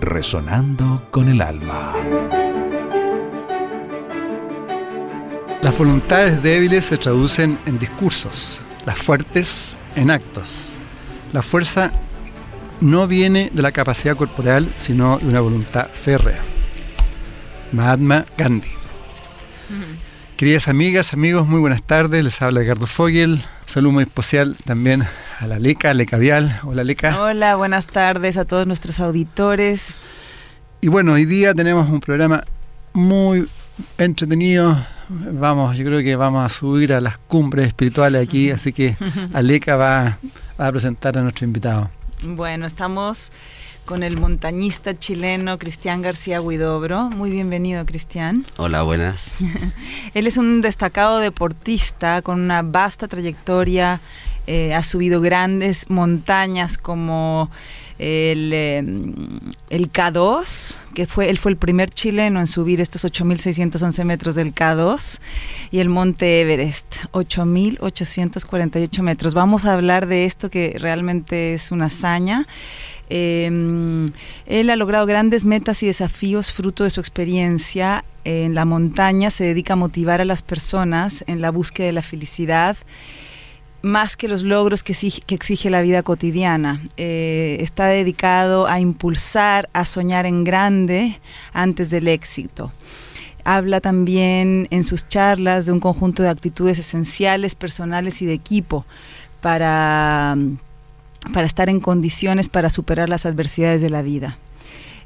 resonando con el alma. Las voluntades débiles se traducen en discursos, las fuertes en actos. La fuerza no viene de la capacidad corporal, sino de una voluntad férrea. Mahatma Gandhi. Queridas amigas, amigos, muy buenas tardes. Les habla Edgardo Fogel. Saludo muy especial también a la Leca, Leca Vial. Hola, Leca. Hola, buenas tardes a todos nuestros auditores. Y bueno, hoy día tenemos un programa muy entretenido. Vamos, yo creo que vamos a subir a las cumbres espirituales aquí, así que Aleca va, va a presentar a nuestro invitado. Bueno, estamos con el montañista chileno Cristian García Huidobro. Muy bienvenido, Cristian. Hola, buenas. Él es un destacado deportista con una vasta trayectoria. Eh, ha subido grandes montañas como el, eh, el K2, que fue, él fue el primer chileno en subir estos 8.611 metros del K2, y el Monte Everest, 8.848 metros. Vamos a hablar de esto que realmente es una hazaña. Eh, él ha logrado grandes metas y desafíos fruto de su experiencia en la montaña, se dedica a motivar a las personas en la búsqueda de la felicidad más que los logros que exige, que exige la vida cotidiana. Eh, está dedicado a impulsar, a soñar en grande antes del éxito. Habla también en sus charlas de un conjunto de actitudes esenciales, personales y de equipo para, para estar en condiciones para superar las adversidades de la vida.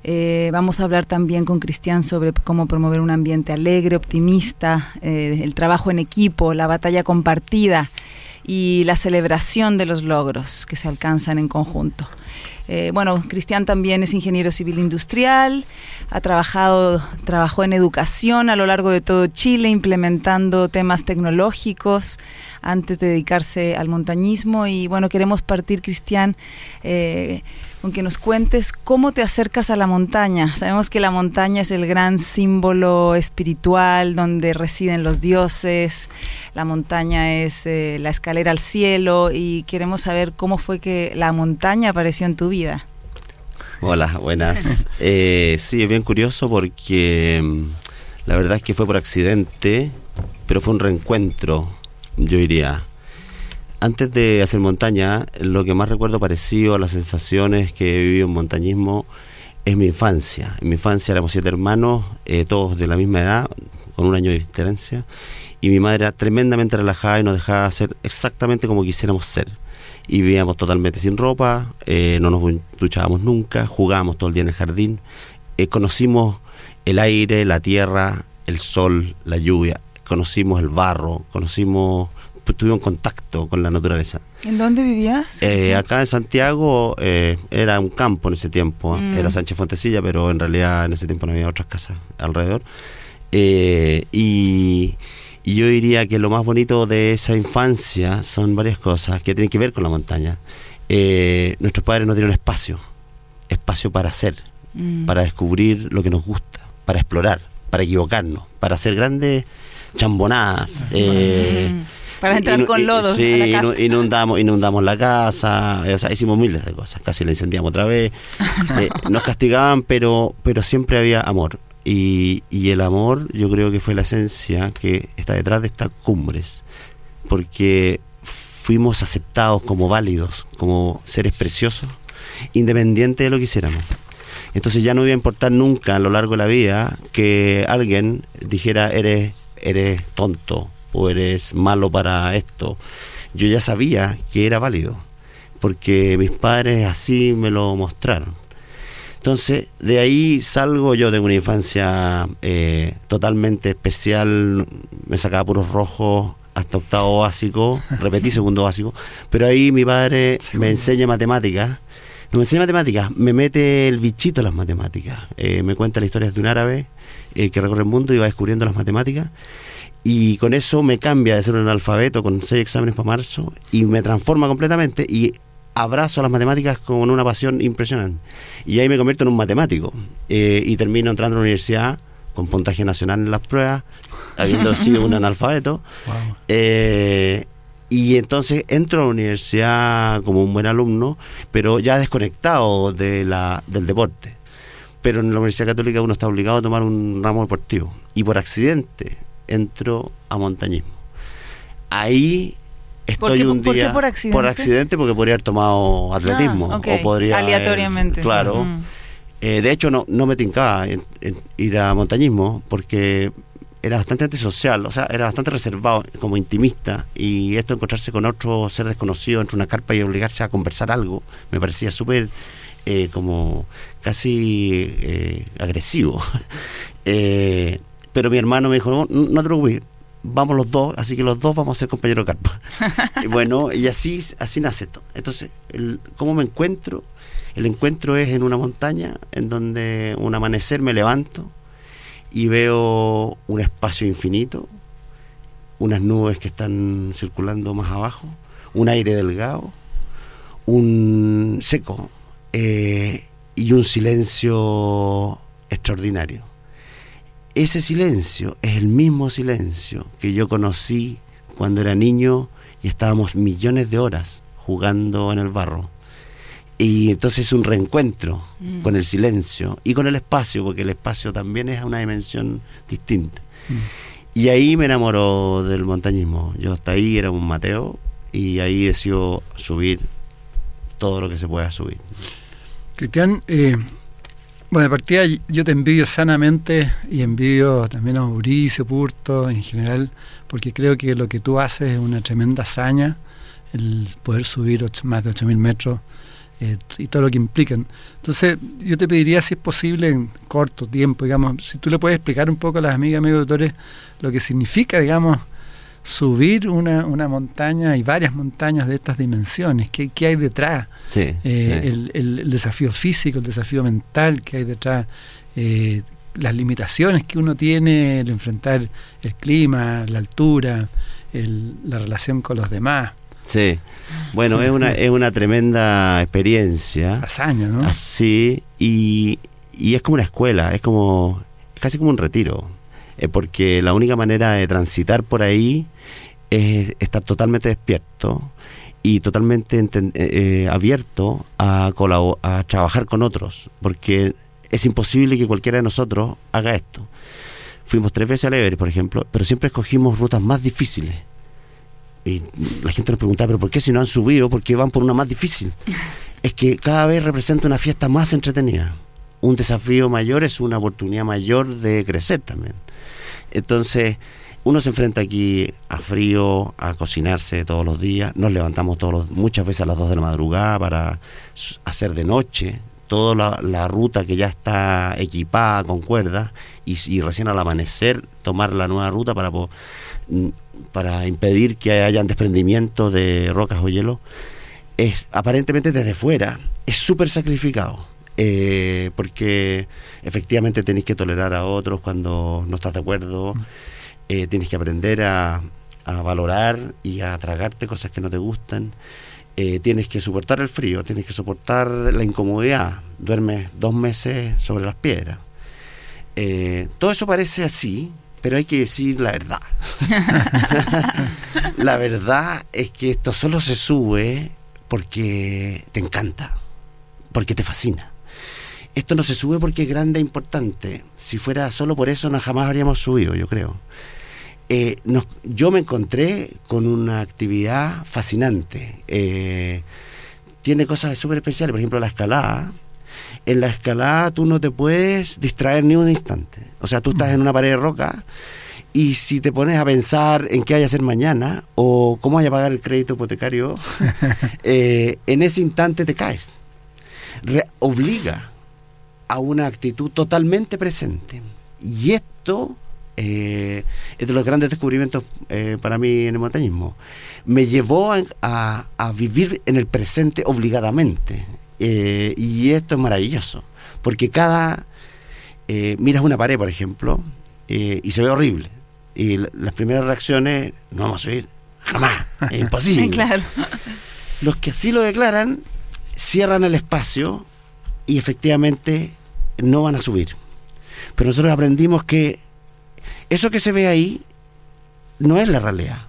Eh, vamos a hablar también con Cristian sobre cómo promover un ambiente alegre, optimista, eh, el trabajo en equipo, la batalla compartida y la celebración de los logros que se alcanzan en conjunto. Eh, bueno, Cristian también es ingeniero civil industrial, ha trabajado, trabajó en educación a lo largo de todo Chile, implementando temas tecnológicos antes de dedicarse al montañismo. Y bueno, queremos partir, Cristian, eh, con que nos cuentes cómo te acercas a la montaña. Sabemos que la montaña es el gran símbolo espiritual donde residen los dioses, la montaña es eh, la escalera al cielo y queremos saber cómo fue que la montaña apareció en tu vida. Hola, buenas. eh, sí, es bien curioso porque mm, la verdad es que fue por accidente, pero fue un reencuentro, yo diría antes de hacer montaña, lo que más recuerdo parecido a las sensaciones que he vivido en montañismo es mi infancia. En mi infancia éramos siete hermanos, eh, todos de la misma edad, con un año de diferencia, y mi madre era tremendamente relajada y nos dejaba hacer exactamente como quisiéramos ser. Y vivíamos totalmente sin ropa, eh, no nos duchábamos nunca, jugábamos todo el día en el jardín, eh, conocimos el aire, la tierra, el sol, la lluvia, conocimos el barro, conocimos tuvimos contacto con la naturaleza. ¿En dónde vivías? Eh, acá en Santiago eh, era un campo en ese tiempo, mm. era Sánchez Fontecilla, pero en realidad en ese tiempo no había otras casas alrededor. Eh, y, y, yo diría que lo más bonito de esa infancia son varias cosas que tienen que ver con la montaña. nuestros padres nos dieron espacio, espacio para hacer, mm. para descubrir lo que nos gusta, para explorar, para equivocarnos, para hacer grandes chambonadas. para entrar con lodo. Sí, a la casa. Inundamos, inundamos la casa, o sea, hicimos miles de cosas, casi la incendiamos otra vez. eh, nos castigaban, pero, pero siempre había amor. Y, y el amor yo creo que fue la esencia que está detrás de estas cumbres, porque fuimos aceptados como válidos, como seres preciosos, independiente de lo que hiciéramos. Entonces ya no iba a importar nunca a lo largo de la vida que alguien dijera eres, eres tonto, o eres malo para esto. Yo ya sabía que era válido, porque mis padres así me lo mostraron. Entonces, de ahí salgo, yo tengo una infancia eh, totalmente especial, me sacaba puros rojos hasta octavo básico, repetí segundo básico, pero ahí mi padre me enseña matemáticas, No me enseña matemáticas, me mete el bichito a las matemáticas. Eh, me cuenta las historias de un árabe eh, que recorre el mundo y va descubriendo las matemáticas. Y con eso me cambia de ser un analfabeto con seis exámenes para marzo y me transforma completamente y abrazo a las matemáticas con una pasión impresionante. Y ahí me convierto en un matemático. Eh, y termino entrando a la universidad con puntaje nacional en las pruebas, habiendo sido un analfabeto. Eh, y entonces entro a la universidad como un buen alumno, pero ya desconectado de la, del deporte. Pero en la Universidad Católica uno está obligado a tomar un ramo deportivo. Y por accidente entro a montañismo. Ahí estoy un ¿por día qué por accidente? por accidente porque podría haber tomado atletismo Ah, ok. o podría haber- Aleatoriamente. claro. Eh, de hecho no no me tincaba en- en ir a montañismo porque era bastante antisocial o sea era bastante reservado como intimista y esto de encontrarse con otro ser desconocido entre una carpa y obligarse a conversar algo me parecía súper eh, como casi eh, agresivo Eh, pero mi hermano me dijo no, no te preocupes vamos los dos, así que los dos vamos a ser compañeros de carpa. y bueno, y así, así nace esto. Entonces, el, ¿cómo me encuentro? El encuentro es en una montaña, en donde un amanecer me levanto y veo un espacio infinito, unas nubes que están circulando más abajo, un aire delgado, un seco eh, y un silencio extraordinario ese silencio es el mismo silencio que yo conocí cuando era niño y estábamos millones de horas jugando en el barro. Y entonces es un reencuentro Mm. con el silencio y con el espacio, porque el espacio también es una dimensión distinta. Y ahí me enamoró del montañismo. Yo hasta ahí era un Mateo y ahí decido subir todo lo que se pueda subir. Cristian, eh, bueno, de partida yo te envidio sanamente y envidio también a Mauricio, Purto en general, porque creo que lo que tú haces es una tremenda hazaña, el poder subir ocho- más de 8.000 metros eh, y todo lo que implican. Entonces, yo te pediría, si es posible, en corto tiempo, digamos, si tú le puedes explicar un poco a las amigas, amigos autores, lo que significa, digamos, subir una, una montaña y varias montañas de estas dimensiones, qué, qué hay detrás. Sí, Eh, sí. el, el- el desafío físico, el desafío mental que hay detrás, eh, las limitaciones que uno tiene, el enfrentar el clima, la altura, el- la relación con los demás, Sí. Bueno, es una, es una tremenda experiencia. hazaña, ¿no? Así, y, y es como una escuela, es como, es casi como un retiro, eh, porque la única manera de transitar por ahí es estar totalmente despierto y totalmente eh, eh, abierto a, a trabajar con otros, porque es imposible que cualquiera de nosotros haga esto. Fuimos tres veces al Everest, por ejemplo, pero siempre escogimos rutas más difíciles. Y la gente nos preguntaba, ¿pero por qué si no han subido? ¿Por qué van por una más difícil? es que cada vez representa una fiesta más entretenida. Un desafío mayor es una oportunidad mayor de crecer también. Entonces, uno se enfrenta aquí a frío, a cocinarse todos los días. Nos levantamos todos los- muchas veces a las 2 de la madrugada para hacer de noche. Toda la, ruta que ya está equipada con cuerdas y, recién al amanecer tomar la nueva ruta para, mm, para impedir que hayan desprendimientos de rocas o hielo es aparentemente desde fuera es súper sacrificado eh, porque efectivamente tenéis que tolerar a otros cuando no estás de acuerdo eh, tienes que aprender a, a valorar y a tragarte cosas que no te gustan eh, tienes que soportar el frío tienes que soportar la incomodidad duermes dos meses sobre las piedras Eh, todo eso parece así pero hay que decir la verdad la verdad es que esto solo se sube porque te encanta, porque te fascina. Esto no se sube porque es grande e importante. Si fuera solo por eso, no jamás habríamos subido, yo creo. Eh, nos- yo me encontré con una actividad fascinante. Eh, tiene cosas súper especiales, por ejemplo, la escalada. En la escalada tú no te puedes distraer ni un instante. O sea, tú estás en una pared de roca y si te pones a pensar en qué hay que hacer mañana o cómo hay a pagar el crédito hipotecario, eh, en ese instante te caes. Re- obliga a una actitud totalmente presente. Y esto eh, es de los grandes descubrimientos eh, para mí en el montañismo. Me llevó a, a- a vivir en el presente obligadamente. Eh, y esto es maravilloso, porque cada... miras una pared, por ejemplo, y se ve horrible. Y las primeras reacciones, no vamos a subir, jamás, es imposible. claro. Los que así lo declaran cierran el espacio y efectivamente no van a subir. Pero nosotros aprendimos que eso que se ve ahí no es la realidad.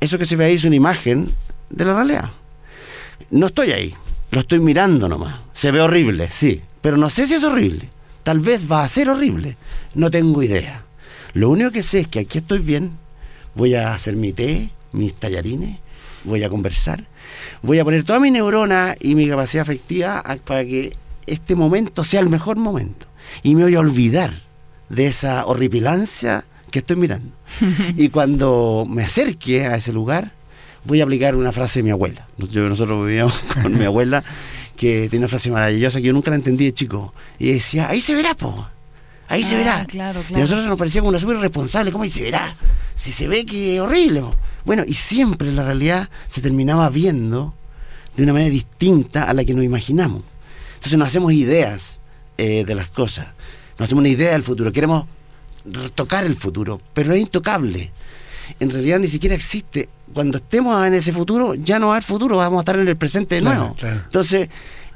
Eso que se ve ahí es una imagen de la realidad. No estoy ahí, lo estoy mirando nomás. Se ve horrible, sí, pero no sé si es horrible. Tal vez va a ser horrible, no tengo idea. Lo único que sé es que aquí estoy bien, voy a hacer mi té, mis tallarines, voy a conversar, voy a poner toda mi neurona y mi capacidad afectiva para que este momento sea el mejor momento. Y me voy a olvidar de esa horripilancia que estoy mirando. y cuando me acerque a ese lugar, voy a aplicar una frase de mi abuela. Yo- nosotros vivíamos con mi abuela que tiene una frase maravillosa que yo nunca la entendí de chico. Y decía, ahí se verá, po. Ahí se Ah, verá. claro, Y a claro. nosotros nos parecía como una súper irresponsable. ¿Cómo ahí se verá? Si se ve que es horrible. po. Bueno, y siempre la realidad se terminaba viendo de una manera distinta a la que nos imaginamos. Entonces nos hacemos ideas eh, de las cosas. Nos hacemos una idea del futuro. Queremos tocar el futuro, pero es intocable. En realidad ni siquiera existe. Cuando estemos en ese futuro, ya no va a haber futuro, vamos a estar en el presente de Claro, nuevo. claro. Entonces,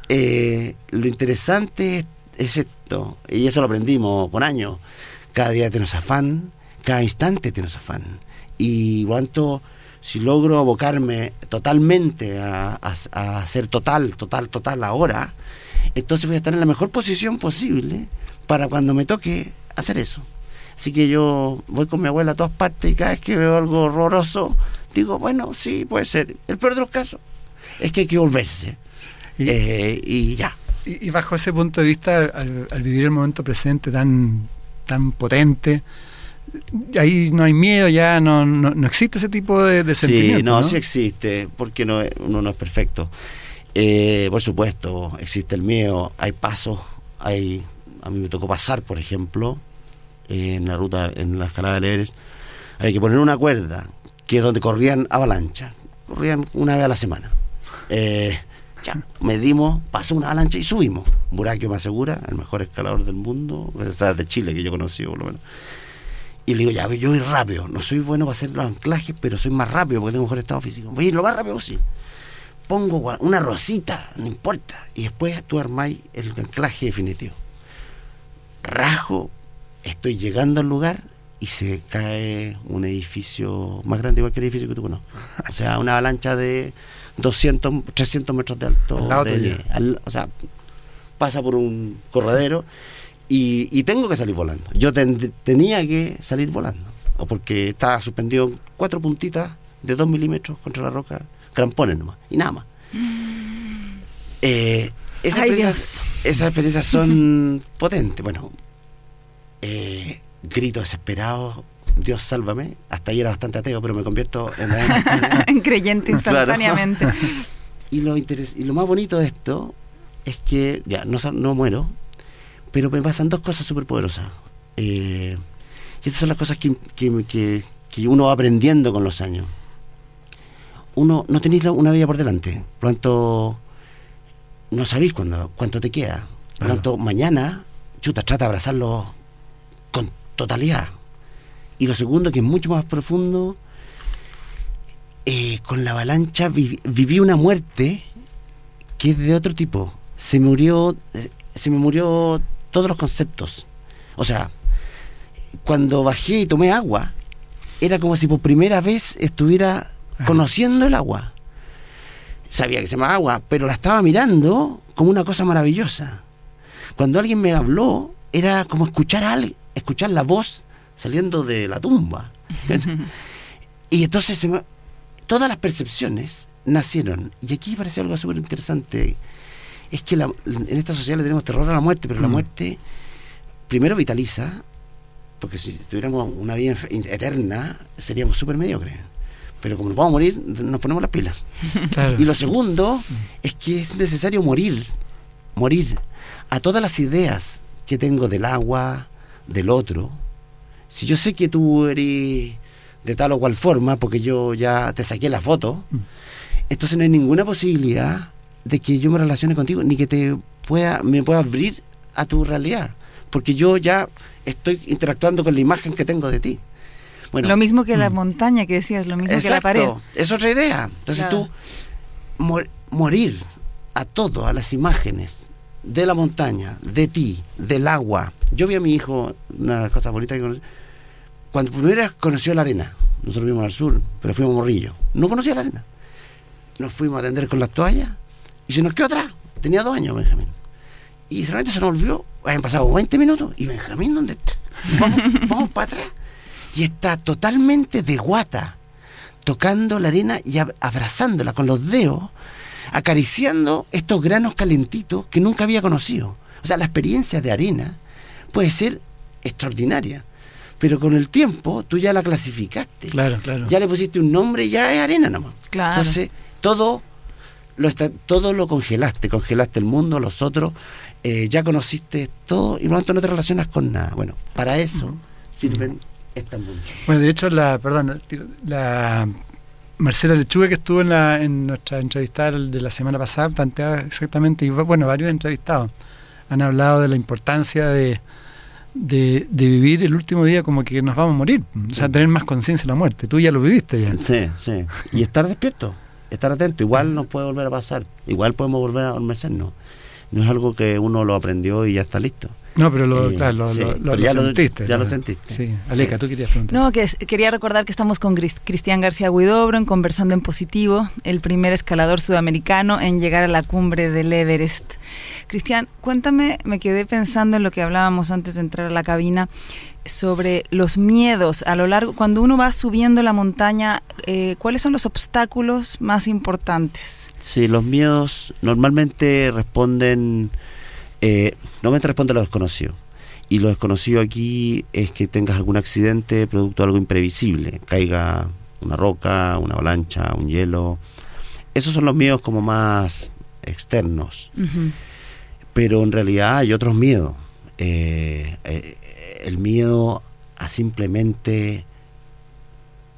eh, lo interesante es, es esto, y eso lo aprendimos con años. Cada día tenemos afán, cada instante tenemos afán. Y cuanto, si logro abocarme totalmente a, a, a ser total, total, total ahora, entonces voy a estar en la mejor posición posible para cuando me toque hacer eso. Así que yo voy con mi abuela a todas partes y cada vez que veo algo horroroso, digo, bueno, sí, puede ser. El peor de los casos es que hay que volverse. Y- Eh, y ya. Y, y bajo ese punto de vista, al, al vivir el momento presente tan, tan potente, ahí no hay miedo, ya no, no, no existe ese tipo de, de Sí, sentimiento. no, ¿no? sí existe, porque no, uno no es perfecto. Eh, por supuesto, existe el miedo, hay pasos, hay, a mí me tocó pasar, por ejemplo, en la ruta, en la escalada del Everest, hay que poner una cuerda, que es donde corrían avalanchas, corrían una vez a la semana. Eh, ya, medimos, pasó una avalancha y subimos. Burakio me asegura, el mejor escalador del mundo, o de Chile que yo conocí por lo menos. Y le digo, ya, yo voy rápido. No soy bueno para hacer los anclajes, pero soy más rápido porque tengo mejor estado físico. Voy a ir lo más rápido posible. Pongo una rosita, no importa. Y después tú armáis el anclaje definitivo. Rajo, estoy llegando al lugar y se cae un edificio más grande que el edificio que tú conoces. O sea, una avalancha de 200, 300 metros de alto. Al lado de- tuyo. al- o sea, pasa por un corredero y, y tengo que salir volando. Yo ten- tenía que salir volando, porque estaba suspendido en cuatro puntitas de dos milímetros contra la roca, crampones nomás, y nada más. Eh, esas, Ay, experiencias, esas experiencias son potentes. Bueno, eh, grito desesperado, Dios sálvame. Hasta ahí era bastante ateo, pero me convierto en... en creyente Claro. instantáneamente. Y lo, interes- y lo más bonito de esto es que, ya, no, no muero, pero me pasan dos cosas súper poderosas. Eh, y estas son las cosas que, que, que- que uno va aprendiendo con los años. Uno no tenéis una vida por delante, por lo tanto, no sabéis cuándo, cuánto te queda. Por lo Claro. tanto, mañana, chuta, trata de abrazarlo con totalidad. Y lo segundo, que es mucho más profundo, eh, con la avalancha vi- viví una muerte que es de otro tipo. Se murió, eh, se me murió todos los conceptos. O sea, cuando bajé y tomé agua, era como si por primera vez estuviera Ajá. conociendo el agua. Sabía que se llamaba agua, pero la estaba mirando como una cosa maravillosa. Cuando alguien me habló, era como escuchar a alguien, escuchar la voz saliendo de la tumba. y entonces se me- todas las percepciones nacieron. Y aquí parece algo súper interesante. Es que la- en esta sociedad le tenemos terror a la muerte, pero la Mm. muerte primero vitaliza, porque si tuviéramos una vida eterna, seríamos súper mediocres. Pero como nos vamos a morir, nos ponemos las pilas. Claro. Y lo segundo es que es necesario morir, morir a todas las ideas que tengo del agua, del otro. Si yo sé que tú eres de tal o cual forma, porque yo ya te saqué la foto, Mm. entonces no hay ninguna posibilidad de que yo me relacione contigo, ni que te pueda, me pueda abrir a tu realidad, porque yo ya estoy interactuando con la imagen que tengo de ti. Bueno, lo mismo que la mm. montaña que decías, lo mismo que la pared. Es otra idea. Entonces tú morir a todo, a las imágenes de la montaña, de ti, del agua. Yo vi a mi hijo, una cosa bonita que conocí, cuando primero conoció la arena. Nosotros vimos al sur, pero fuimos a Morrillo. No conocía la arena. Nos fuimos a atender con las toallas y se nos quedó atrás. Tenía dos años Benjamín. Y realmente se nos volvió. Habían pasado 20 minutos. ¿Y Benjamín dónde está? Vamos, vamos para atrás y está totalmente de guata, tocando la arena y abrazándola con los dedos, acariciando estos granos calentitos que nunca había conocido. O sea, la experiencia de arena puede ser extraordinaria, pero con el tiempo tú ya la clasificaste. Claro, claro. Ya le pusiste un nombre y ya es arena nomás. Claro. Entonces, todo lo, está, todo lo congelaste, congelaste el mundo, los otros, eh, ya conociste todo y por lo tanto no te relacionas con nada. Bueno, para eso sirven bueno, de hecho, la, perdón, la Marcela Lechuga que estuvo en, la, en nuestra entrevista de la semana pasada planteaba exactamente, y bueno, varios entrevistados han hablado de la importancia de, de, vivir el último día como que nos vamos a morir, o sea, tener más conciencia de la muerte. Tú ya lo viviste ya. Sí, sí. Y estar despierto, estar atento. Igual nos puede volver a pasar, igual podemos volver a adormecernos. No es algo que uno lo aprendió y ya está listo. No, pero lo, claro, lo, ya sentiste. ya lo sentiste. Sí. Aleca, tú querías preguntar. No, que quería recordar que estamos con Cristian García Huidobro Conversando en Positivo, el primer escalador sudamericano en llegar a la cumbre del Everest. Cristian, cuéntame, me quedé pensando en lo que hablábamos antes de entrar a la cabina sobre los miedos a lo largo, cuando uno va subiendo la montaña, eh, ¿cuáles son los obstáculos más importantes? Sí, los miedos normalmente responden eh, normalmente responde a lo desconocido. Y lo desconocido aquí es que tengas algún accidente producto de algo imprevisible, caiga una roca, una avalancha, un hielo. Esos son los miedos como más externos. Pero en realidad hay otros miedos. Eh, eh, el miedo a simplemente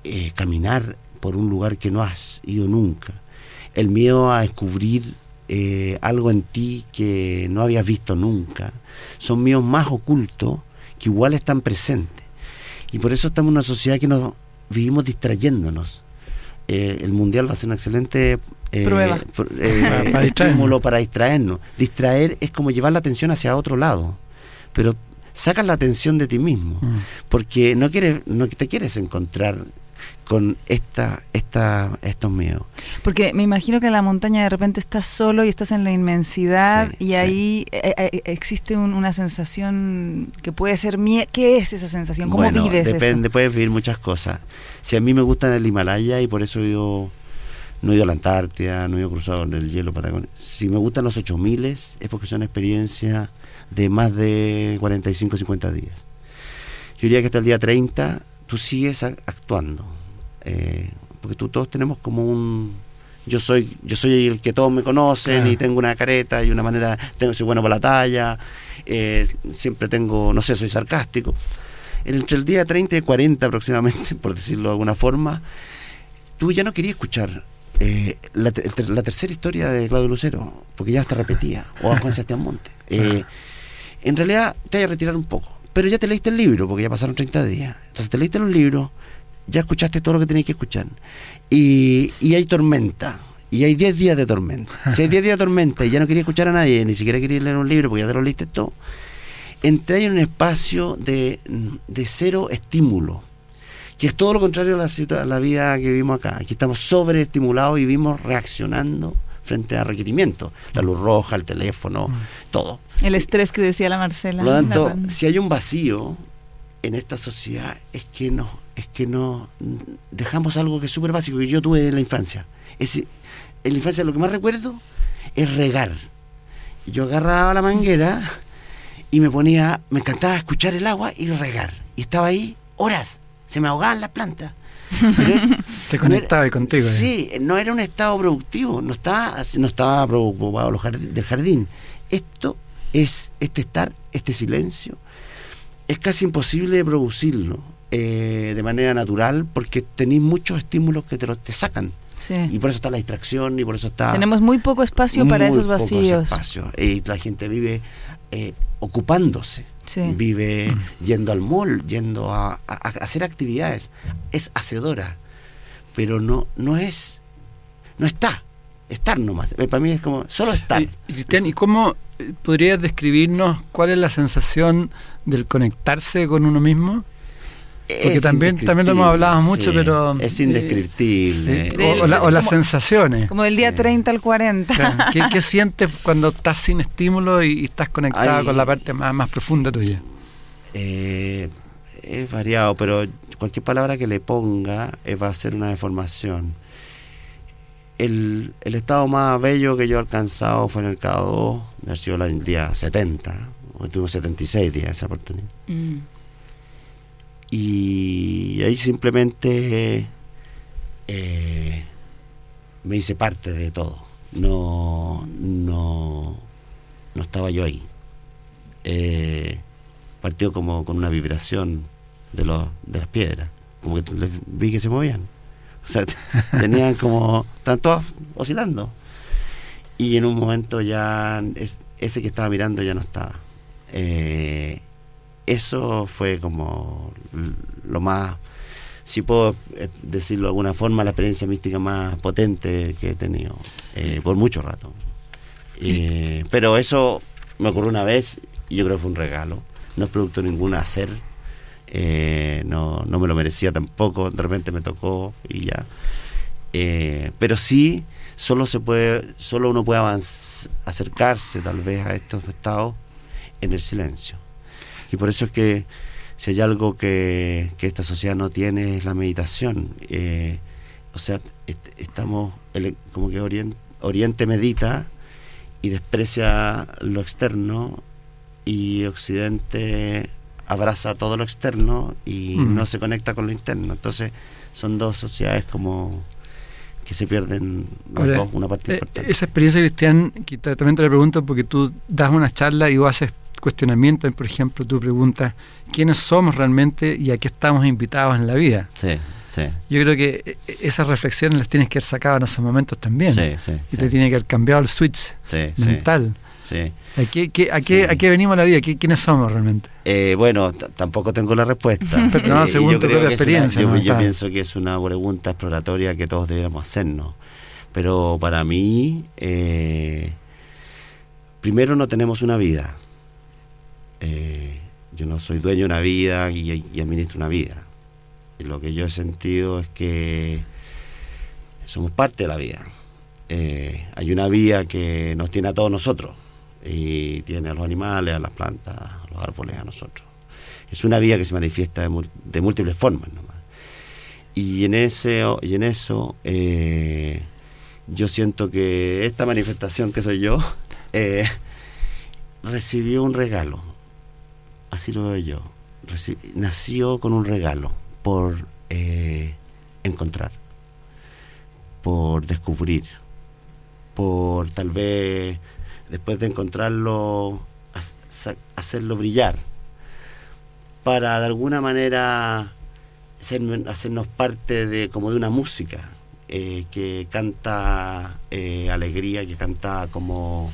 eh, caminar por un lugar que no has ido nunca. El miedo a descubrir eh, algo en ti que no habías visto nunca. Son míos más ocultos que igual están presentes. Y por eso estamos en una sociedad que nos vivimos distrayéndonos. Eh, el mundial va a ser una excelente eh, Prueba. para estímulo para distraernos. Distraer es como llevar la atención hacia otro lado, pero sacas la atención de ti mismo, mm. porque no quieres, no te quieres encontrar con esta, esta, estos miedos. Porque me imagino que en la montaña de repente estás solo y estás en la inmensidad y ahí eh, eh, existe una sensación que puede ser miedo. ¿Qué es esa sensación? ¿Cómo bueno, vives depende, puedes vivir muchas cosas. Si a mí me gusta el Himalaya y por eso yo no he ido a la Antártida, no he ido cruzado en el hielo Patagonia. Si me gustan los 8000 es porque son experiencias de más de 45, 50 días. Yo diría que hasta el día 30 tú sigues actuando eh, porque tú todos tenemos como un yo soy yo soy el que todos me conocen y tengo una careta y una manera tengo soy bueno para la talla eh, siempre tengo no sé soy sarcástico. Entre el día 30 y 40 aproximadamente por decirlo de alguna forma tú ya no querías escuchar eh, la, tercera historia de Claudio Lucero porque ya está repetida o a Juan Sebastián Monte. En realidad te hay a retirar un poco pero ya te leíste el libro porque ya pasaron 30 días. Entonces te leíste los libros ya escuchaste todo lo que tenías que escuchar. Y, hay tormenta. Y hay 10 días de tormenta. Si hay 10 días de tormenta y ya no quería escuchar a nadie, ni siquiera quería leer un libro porque ya te lo leíste todo, entré en un espacio de, cero estímulo, que es todo lo contrario a la, a la vida que vivimos acá. Aquí estamos sobreestimulados y vivimos reaccionando frente a requerimientos. La luz roja, el teléfono, mm. todo. El estrés que decía la Marcela. Por lo tanto, si hay un vacío en esta sociedad, es que no es que no dejamos algo que es súper básico que yo tuve en la infancia. Es, en la infancia lo que más recuerdo es regar. Yo agarraba la manguera y me ponía, me encantaba escuchar el agua y regar. Y estaba ahí horas, se me ahogaban las plantas. Te conectaba contigo. Eh. Sí, no era un estado productivo, no estaba, no estaba preocupado del jardín. Esto es, este estar, este silencio, es casi imposible producirlo eh, de manera natural porque tenéis muchos estímulos que te, te sacan. Y por eso está la distracción y por eso está... Tenemos muy poco espacio para esos vacíos. Espacio. Y la gente vive eh, ocupándose. Vive mm. yendo al mall, yendo a, hacer actividades. Es hacedora, pero no, no es, no está. Estar nomás. Eh, para mí es como solo estar. Cristian, ¿y cómo eh, podrías describirnos cuál es la sensación del conectarse con uno mismo? Porque también, también lo hemos hablado mucho, pero... Es indescriptible. O, las sensaciones. Como del día 30 al 40. ¿Qué, sientes cuando estás sin estímulo y, estás conectado con la parte más, más profunda tuya? Eh, es variado, pero cualquier palabra que le ponga eh, va a ser una deformación. El, el, estado más bello que yo he alcanzado fue en el K2, nació el día 70, tuve 76 días esa oportunidad. Mm y ahí simplemente eh, me hice parte de todo. No, no, no estaba yo ahí. Eh, partió como con una vibración de, los, de las piedras, como que vi que se movían. O sea, tenían como, estaban todas oscilando. Y en un momento ya ese que estaba mirando ya no estaba. Eh, eso fue como lo más, si puedo eh, decirlo de alguna forma, la experiencia mística más potente que he tenido eh, por mucho rato. Eh, pero eso me ocurrió una vez y yo creo que fue un regalo. No es producto de ningún hacer. no, no me lo merecía tampoco. De repente me tocó y ya. pero sí, solo se puede, solo uno puede acercarse tal vez a estos estados en el silencio. Y por eso es que si hay algo que, esta sociedad no tiene es la meditación. Eh, o sea, estamos, como que Oriente, medita y desprecia lo externo y Occidente abraza todo lo externo y mm. no se conecta con lo interno. Entonces son dos sociedades como que se pierden una parte eh, importante. Esa experiencia cristiana, que también te la pregunto porque tú das una charla y vos haces cuestionamiento, por ejemplo, tú preguntas quiénes somos realmente y a qué estamos invitados en la vida. Sí, sí. Yo creo que e, e, esas reflexiones las tienes que haber sacado en esos momentos también. Sí, sí, y te tiene que haber cambiado el switch mental. Sí. ¿A qué, a, qué, ¿A qué venimos a la vida? ¿Quiénes somos realmente? Eh, bueno, tampoco tengo la respuesta. Pero no, según tu propia experiencia. yo, pienso que es una pregunta exploratoria que todos deberíamos hacernos. Pero para mí, eh, primero no tenemos una vida. Eh, yo no soy dueño de una vida y, administro una vida. Y lo que yo he sentido es que somos parte de la vida. Eh, hay una vida que nos tiene a todos nosotros y tiene a los animales, a las plantas, a los árboles, a nosotros. Es una vida que se manifiesta de, múltiples formas. Y en, ese, y en eso eh, yo siento que esta manifestación que soy yo recibió un regalo así lo veo yo, nació con un regalo por eh, encontrar, por descubrir, por tal vez después de encontrarlo hacerlo brillar, para de alguna manera hacernos parte de como de una música eh, que canta eh, alegría, que canta como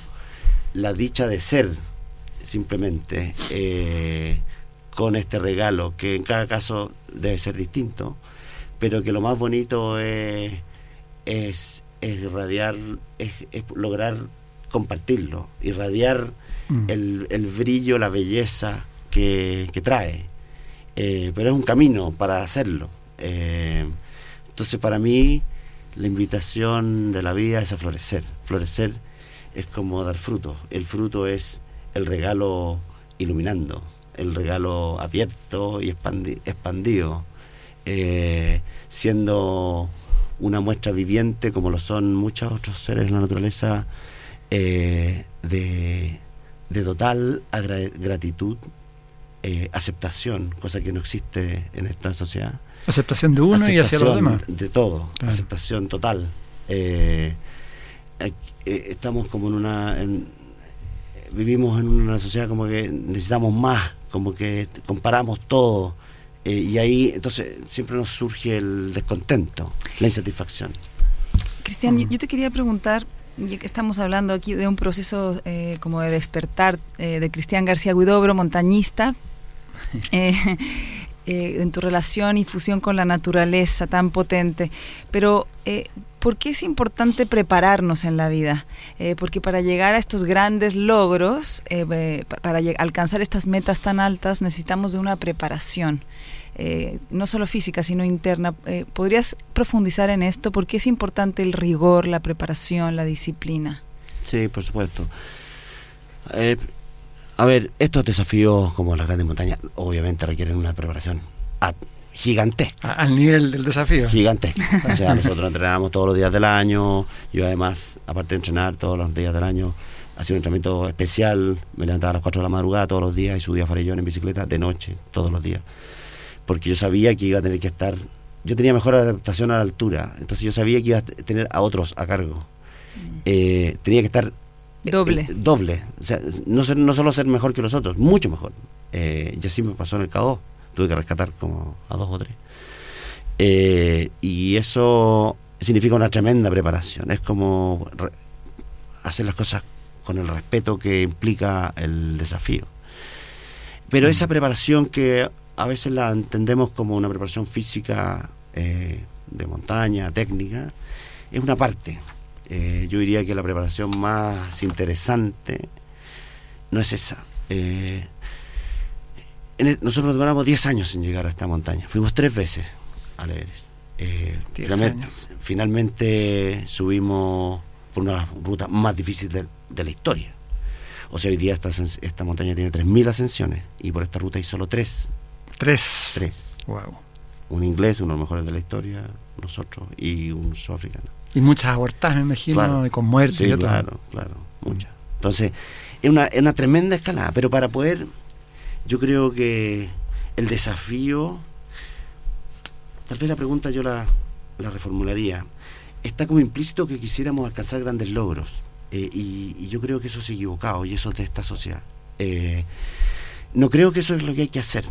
la dicha de ser simplemente eh, con este regalo, que en cada caso debe ser distinto, pero que lo más bonito es, es, irradiar, es, lograr compartirlo, irradiar mm. el, brillo, la belleza que, trae. Eh, pero es un camino para hacerlo. Eh, entonces para mí la invitación de la vida es a florecer. Florecer es como dar fruto. El fruto es el regalo iluminando, el regalo abierto y expandido, eh, siendo una muestra viviente como lo son muchos otros seres en la naturaleza, eh, de, total gratitud, eh, aceptación, cosa que no existe en esta sociedad. Aceptación de uno y hacia los demás. De todo, aceptación total. estamos como en una vivimos en una sociedad como que necesitamos más, como que comparamos todo. Eh, y ahí entonces siempre nos surge el descontento, la insatisfacción. Cristian, yo te quería preguntar, ya que estamos hablando aquí de un proceso eh, como de despertar eh, de Cristian García Guidobro, montañista, eh, en tu relación y fusión con la naturaleza tan potente, pero ¿por qué es importante prepararnos en la vida? porque para llegar a estos grandes logros, para alcanzar estas metas tan altas, necesitamos de una preparación. Eh, no solo física, sino interna. Eh, ¿Podrías profundizar en esto? ¿Por qué es importante el rigor, la preparación, la disciplina? Sí, por supuesto. Eh, a ver, estos desafíos como las grandes montañas obviamente requieren una preparación gigante. Al nivel del desafío. Gigante. O sea, nosotros entrenamos todos los días del año. Yo además, aparte de entrenar todos los días del año, hacía un entrenamiento especial. Me levantaba a las 4 de la madrugada todos los días y subía a Farellón en bicicleta de noche, todos los días porque yo sabía que iba a tener que estar, yo tenía mejor adaptación a la altura, entonces yo sabía que iba a tener a otros a cargo. Mm. Eh, tenía que estar eh, doble. Eh, doble, o sea, no, ser, no solo ser mejor que los otros, mucho mejor. y así me pasó en el KO, tuve que rescatar como a dos o tres. y eso significa una tremenda preparación, es como hacer las cosas con el respeto que implica el desafío. Pero mm. esa preparación que a veces la entendemos como una preparación física eh, de montaña, técnica, es una parte. Eh, yo diría que la preparación más interesante no es esa. Eh, e, nosotros demoramos 10 años en llegar a esta montaña. Fuimos tres veces al Everest. Finalmente, finalmente, subimos por una ruta más difícil de, de la historia. O sea, hoy día esta, esta montaña tiene 3.000 ascensiones y por esta ruta hay solo tres Tres. Tres. Wow. Un inglés, uno de los mejores de la historia, nosotros, y un sudafricano. Y muchas abortadas, me imagino, y con muerte sí, Claro, claro, muchas. Entonces, es una, es una tremenda escalada, pero para poder, yo creo que el desafío, tal vez la pregunta yo la, la reformularía, está como implícito que quisiéramos alcanzar grandes logros, eh, y, yo creo que eso es equivocado, y eso es de esta sociedad. Eh, no creo que eso es lo que hay que hacer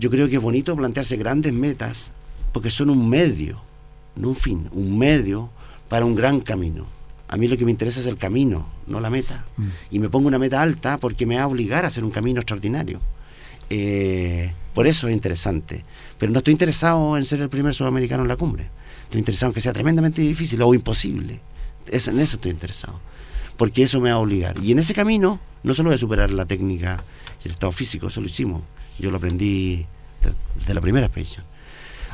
yo creo que es bonito plantearse grandes metas porque son un medio, no un fin, un medio para un gran camino. A mí lo que me interesa es el camino, no la meta. Mm. Y me pongo una meta alta porque me va a obligar a hacer un camino extraordinario. Eh, por eso es interesante. Pero no estoy interesado en ser el primer sudamericano en la cumbre. Estoy interesado en que sea tremendamente difícil o imposible. en eso estoy interesado. Porque eso me va a obligar. Y en ese camino no solo voy a superar la técnica y el estado físico, eso lo hicimos yo lo aprendí desde la primera expedición.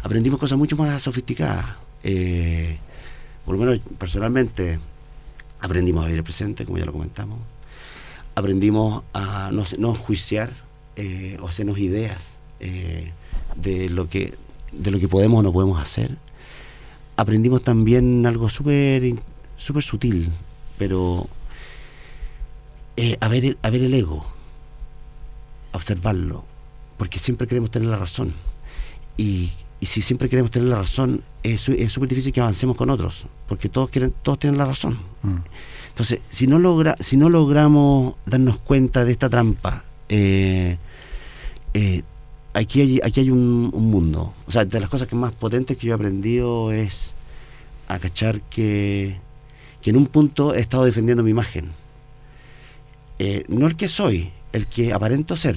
Aprendimos cosas mucho más sofisticadas. Eh, por lo menos personalmente aprendimos a vivir el presente, como ya lo comentamos. Aprendimos a no, no juiciar eh, o hacernos ideas eh, de, lo que, de lo que podemos o no podemos hacer. Aprendimos también algo súper super sutil, pero a, ver, a ver el ego, a observarlo, porque siempre queremos tener la razón. Y, si siempre queremos tener la razón, es súper difícil que avancemos con otros, porque todos quieren, todos tienen la razón. Mm. Entonces, si no logra, si no logramos darnos cuenta de esta trampa, eh, eh, aquí hay, aquí hay un, mundo. O sea, de las cosas que más potentes que yo he aprendido es a cachar que, que en un punto he estado defendiendo mi imagen. Eh, no el que soy, el que aparento ser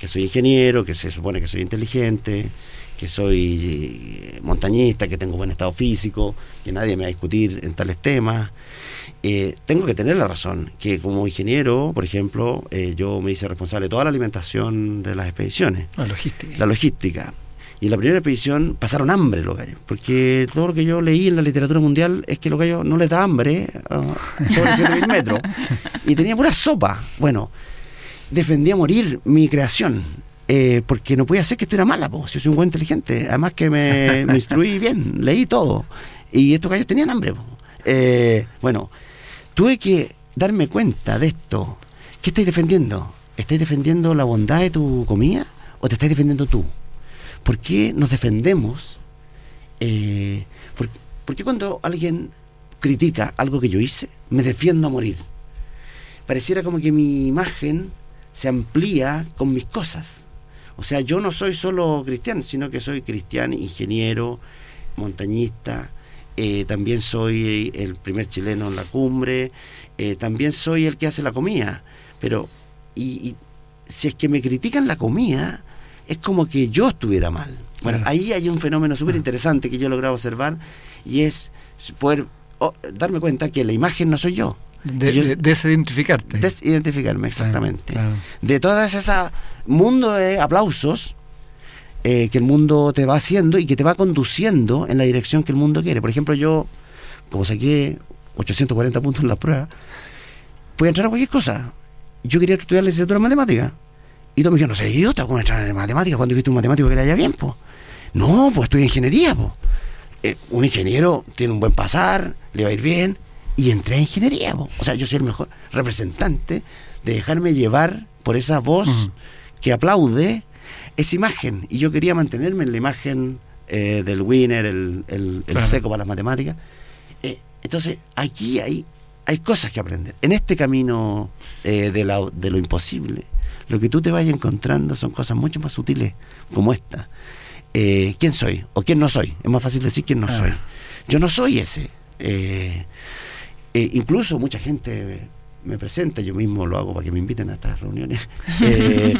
que soy ingeniero, que se supone que soy inteligente, que soy eh, montañista, que tengo buen estado físico, que nadie me va a discutir en tales temas. Eh, tengo que tener la razón, que como ingeniero, por ejemplo, yo me hice responsable de toda la alimentación de las expediciones. La logística. La logística. Y en la primera expedición pasaron hambre los gallos, porque todo lo que yo leí en la literatura mundial es que los gallos no les da hambre sobre 7.000 metros. Y tenía pura sopa. Bueno, defendía morir mi creación. Eh, porque no podía ser que estuviera mala, yo soy un buen inteligente. Además que me, instruí bien, leí todo. Y estos gallos tenían hambre. Eh, bueno, tuve que darme cuenta de esto. ¿Qué estáis defendiendo? ¿Estáis defendiendo la bondad de tu comida o te estáis defendiendo tú? ¿Por qué nos defendemos? Eh, ¿por, qué cuando alguien critica algo que yo hice, me defiendo a morir? Pareciera como que mi imagen se amplía con mis cosas. O sea, yo no soy solo cristiano, sino que soy cristiano, ingeniero, montañista, eh, también soy el primer chileno en la cumbre, eh, también soy el que hace la comida. Pero, y, y si es que me critican la comida, es como que yo estuviera mal. Bueno, Claro. ahí hay un fenómeno súper interesante que yo he logrado observar y es poder oh, darme cuenta que la imagen no soy yo. De, Yo- de- desidentificarte. Desidentificarme, exactamente. Claro. De todas esas mundo de aplausos eh, que el mundo te va haciendo y que te va conduciendo en la dirección que el mundo quiere. Por ejemplo, yo, como saqué 840 puntos en la prueba, pude entrar a cualquier cosa. Yo quería estudiar licenciatura en matemática. Y todos me dijeron, no sé, idiota, ¿cómo entrar en matemáticas cuando viste un matemático que le haya bien? Po? No, pues estudié ingeniería. Po. Eh, un ingeniero tiene un buen pasar, le va a ir bien. Y entré a ingeniería. O sea, yo soy el mejor representante de dejarme llevar por esa voz que aplaude esa imagen. Y yo quería mantenerme en la imagen eh, del winner, el, el- el Claro. seco para las matemáticas. Eh, entonces, aquí hay, hay cosas que aprender. En este camino eh, de, la- de lo imposible, lo que tú te vayas encontrando son cosas mucho más sutiles como esta. Eh, ¿Quién soy? ¿O quién no soy? Es más fácil decir quién no Ah. soy. Yo no soy ese. Eh, eh, incluso mucha gente me presenta, yo mismo lo hago para que me inviten a estas reuniones. Eh,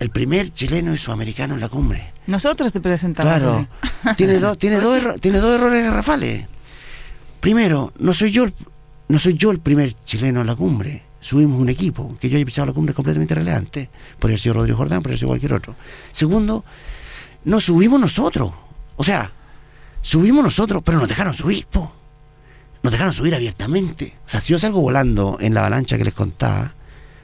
el primer chileno y sudamericano en la cumbre. Nosotros te presentamos Claro, así. tiene, dos tiene, dos erro- tiene dos errores garrafales. Primero, no soy yo el, no soy yo el primer chileno en la cumbre. Subimos un equipo, que yo haya pisado la cumbre completamente relevante. Podría haber sido Rodrigo Jordán, podría haber sido cualquier otro. Segundo, no subimos nosotros. O sea, subimos nosotros, pero nos dejaron subir, po. Nos dejaron subir abiertamente. O sea, si yo salgo volando en la avalancha que les contaba,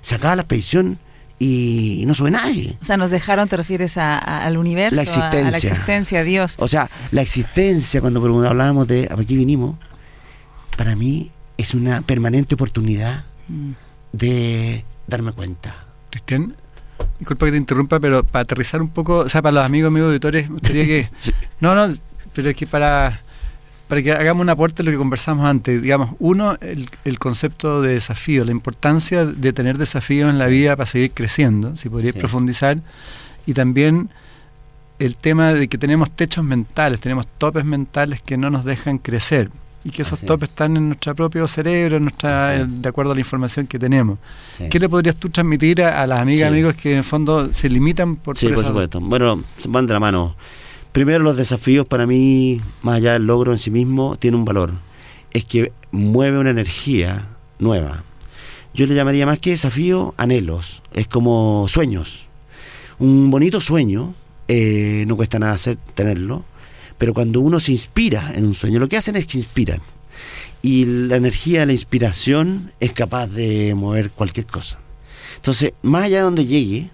se acaba la expedición y, no sube nadie. O sea, nos dejaron, te refieres a- a- al universo, La a- a, la existencia. existencia, a Dios. O sea, la existencia, cuando hablábamos de a qué vinimos, para mí es una permanente oportunidad Mm. de darme cuenta. Cristian, disculpa que te interrumpa, pero para aterrizar un poco, o sea, para los amigos, amigos auditores, me gustaría que... Sí. No, no, pero es que para, para que hagamos un aporte a lo que conversamos antes, digamos, uno, el, el concepto de desafío, la importancia de tener desafíos en la vida para seguir creciendo, si podrías Sí. profundizar, y también el tema de que tenemos techos mentales, tenemos topes mentales que no nos dejan crecer y que esos Así topes es. están en nuestro propio cerebro, en nuestra, de acuerdo a la información que tenemos. ¿Qué le podrías tú transmitir a, a las amigas, Sí. amigos que en el fondo se limitan por Sí, por por supuesto. Bueno, van de la mano. Primero, los desafíos para mí, más allá del logro en sí mismo, tiene un valor. Es que mueve una energía nueva. Yo le llamaría más que desafío, anhelos. Es como sueños. Un bonito sueño, eh, no cuesta nada hacer, tenerlo, pero cuando uno se inspira en un sueño, lo que hacen es que inspiran. Y la energía, la inspiración es capaz de mover cualquier cosa. Entonces, más allá de donde llegue,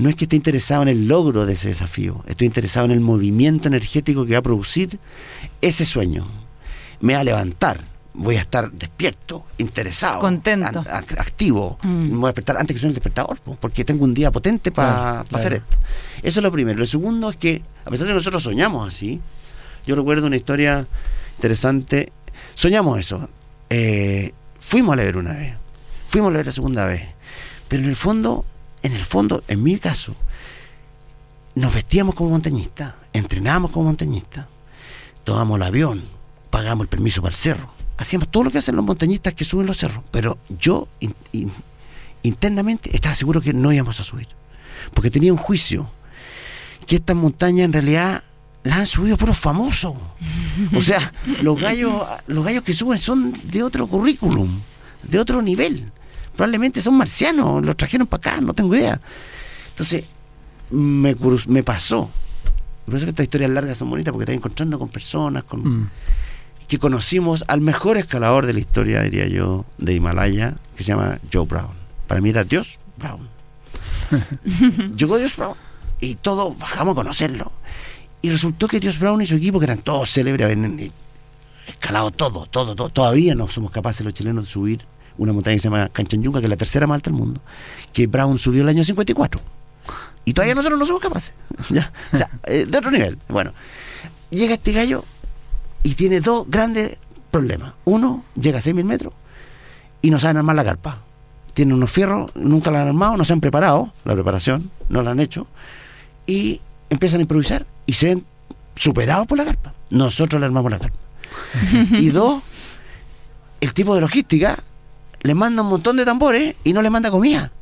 no es que esté interesado en el logro de ese desafío, estoy interesado en el movimiento energético que va a producir ese sueño. Me va a levantar, voy a estar despierto, interesado, Contento. activo. Mm. Me voy a despertar antes que suene el despertador, po, porque tengo un día potente para Claro, claro. hacer esto. Eso es lo primero. Lo segundo es que, a pesar de que nosotros soñamos así, yo recuerdo una historia interesante. Soñamos eso. Eh, fuimos a leer una vez, fuimos a leer la segunda vez, pero en el fondo, en el fondo, en mi caso, nos vestíamos como montañistas, entrenábamos como montañistas, tomamos el avión, pagamos el permiso para el cerro, hacíamos todo lo que hacen los montañistas que suben los cerros, pero yo in- in- internamente estaba seguro que no íbamos a subir, porque tenía un juicio que estas montañas en realidad las han subido puros famosos. O sea, los gallos, los gallos que suben son de otro currículum, de otro nivel. Probablemente son marcianos, los trajeron para acá, no tengo idea. Entonces, me, me pasó. Por eso que estas historias largas son bonitas, porque estás encontrando con personas con, Mm. que conocimos al mejor escalador de la historia, diría yo, de Himalaya, que se llama Joe Brown. Para mí era Dios Brown. Llegó Dios Brown y todos bajamos a conocerlo. Y resultó que Dios Brown y su equipo, que eran todos célebres, habían escalado todo, todo, todo. Todavía no somos capaces los chilenos de subir una montaña que se llama Canchanjunga, que es la tercera más alta del mundo, que Brown subió el año 54. Y todavía nosotros no somos capaces. ¿ya? O sea, eh, de otro nivel. Bueno, llega este gallo y tiene dos grandes problemas. Uno, llega a 6.000 metros y no saben armar la carpa. Tienen unos fierros, nunca la han armado, no se han preparado, la preparación, no la han hecho, y empiezan a improvisar y se ven superados por la carpa. Nosotros le armamos la carpa. y dos, el tipo de logística les manda un montón de tambores y no les manda comida.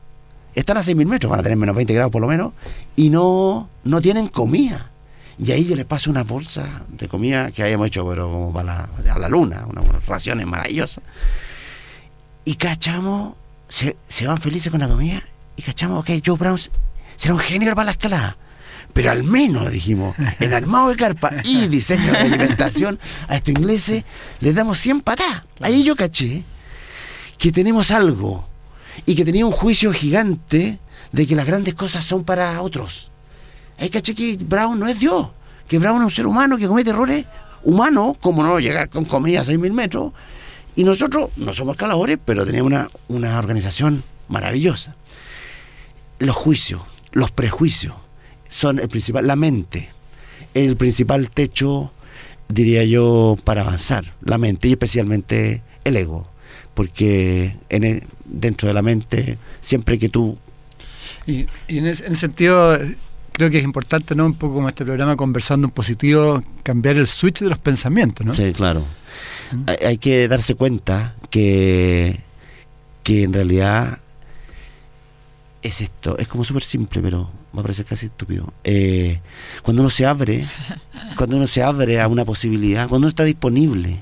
Están a 6.000 metros, van a tener menos 20 grados por lo menos, y no, no tienen comida. Y ahí yo les paso una bolsa de comida que habíamos hecho, pero como para la, a la luna, unas raciones maravillosas. Y cachamos, se, se van felices con la comida, y cachamos, ok, Joe Brown será un genio para la escalada. Pero al menos, dijimos, en armado de carpa y diseño de alimentación, a estos ingleses les damos 100 patas. Ahí yo caché que tenemos algo y que tenía un juicio gigante de que las grandes cosas son para otros. Hay caché que Brown no es Dios, que Brown es un ser humano que comete errores humanos, como no llegar con comida a 6.000 metros. Y nosotros no somos escaladores, pero teníamos una, una organización maravillosa. Los juicios, los prejuicios son el principal, la mente, el principal techo, diría yo, para avanzar, la mente y especialmente el ego, porque en e- dentro de la mente, siempre que tú... Y, y en, ese, en, ese, sentido, creo que es importante, ¿no? Un poco como este programa, conversando en positivo, cambiar el switch de los pensamientos, ¿no? Sí, claro. ¿Mm? Hay, hay que darse cuenta que, que en realidad es esto, es como súper simple, pero va a parecer casi estúpido. Eh, cuando uno se abre, cuando uno se abre a una posibilidad, cuando uno está disponible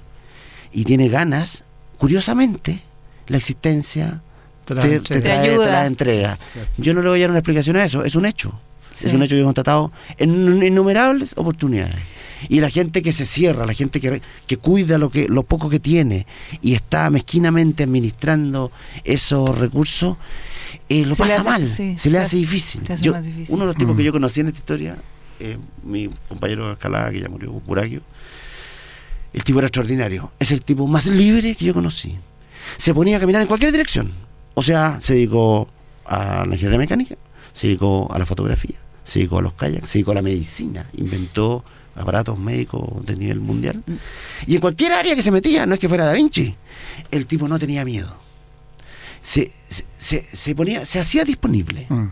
y tiene ganas, curiosamente, la existencia te, la, te, te trae, te, te la entrega. Yo no le voy a dar una explicación a eso, es un hecho. Sí. Es un hecho que he constatado en innumerables oportunidades. Y la gente que se cierra, la gente que, que cuida lo, que, lo poco que tiene y está mezquinamente administrando esos recursos, eh, lo se pasa hace, mal, sí, se le hace difícil. Hace yo, difícil. Uno de los tipos mm. que yo conocí en esta historia, eh, mi compañero de escalada que ya murió, Buraquio, el tipo era extraordinario. Es el tipo más libre que yo conocí. Se ponía a caminar en cualquier dirección. O sea, se dedicó a la ingeniería mecánica, se dedicó a la fotografía, se dedicó a los kayaks, se dedicó a la medicina, inventó aparatos médicos de nivel mundial. Y en cualquier área que se metía, no es que fuera Da Vinci, el tipo no tenía miedo se, se, se, ponía, se hacía disponible, mm.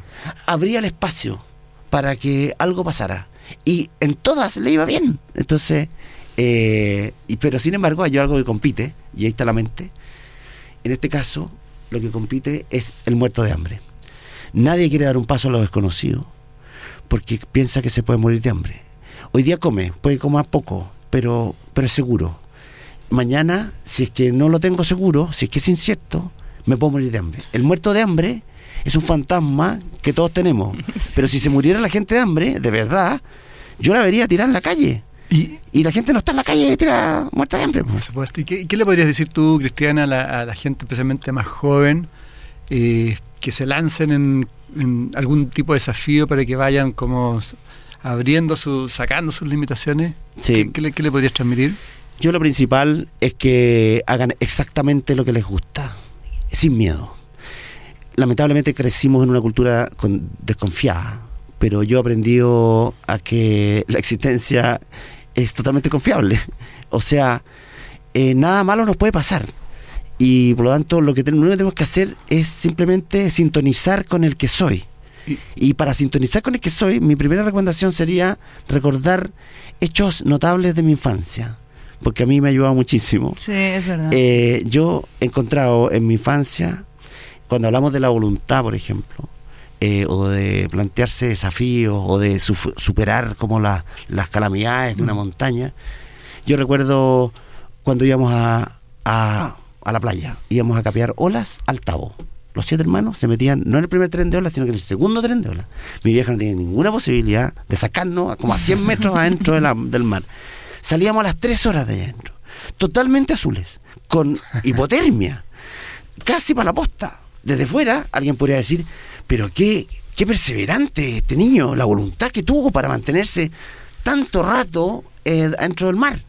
abría el espacio para que algo pasara. Y en todas le iba bien. Entonces, eh, y, pero sin embargo hay algo que compite, y ahí está la mente. En este caso, lo que compite es el muerto de hambre. Nadie quiere dar un paso a lo desconocido porque piensa que se puede morir de hambre. Hoy día come, puede comer poco, pero, pero es seguro. Mañana, si es que no lo tengo seguro, si es que es incierto, me puedo morir de hambre. El muerto de hambre es un fantasma que todos tenemos. Pero si se muriera la gente de hambre, de verdad, yo la vería tirar en la calle. Y, y la gente no está en la calle tira muerta de hambre. Por supuesto. ¿Y qué, qué, le podrías decir tú, Cristiana, a la, a la gente especialmente más joven, eh, que se lancen en, en, algún tipo de desafío para que vayan como abriendo, su, sacando sus limitaciones? Sí. ¿Qué, qué, le, ¿Qué le podrías transmitir? Yo lo principal es que hagan exactamente lo que les gusta sin miedo. Lamentablemente crecimos en una cultura con, desconfiada, pero yo he aprendido a que la existencia es totalmente confiable. O sea, eh, nada malo nos puede pasar. Y por lo tanto, lo que tenemos, lo que tenemos que hacer es simplemente sintonizar con el que soy. Y, y para sintonizar con el que soy, mi primera recomendación sería recordar hechos notables de mi infancia porque a mí me ha ayudado muchísimo. Sí, es verdad. Eh, yo he encontrado en mi infancia, cuando hablamos de la voluntad, por ejemplo, eh, o de plantearse desafíos, o de su, superar como la, las calamidades de una montaña, yo recuerdo cuando íbamos a, a, a la playa, íbamos a capear olas al Tabo los siete hermanos se metían no en el primer tren de olas, sino que en el segundo tren de olas. Mi vieja no tenía ninguna posibilidad de sacarnos como a 100 metros adentro de la, del mar salíamos a las 3 horas de adentro, totalmente azules, con hipotermia, casi para la posta. Desde fuera, alguien podría decir, pero qué, qué perseverante este niño, la voluntad que tuvo para mantenerse tanto rato eh, dentro del mar.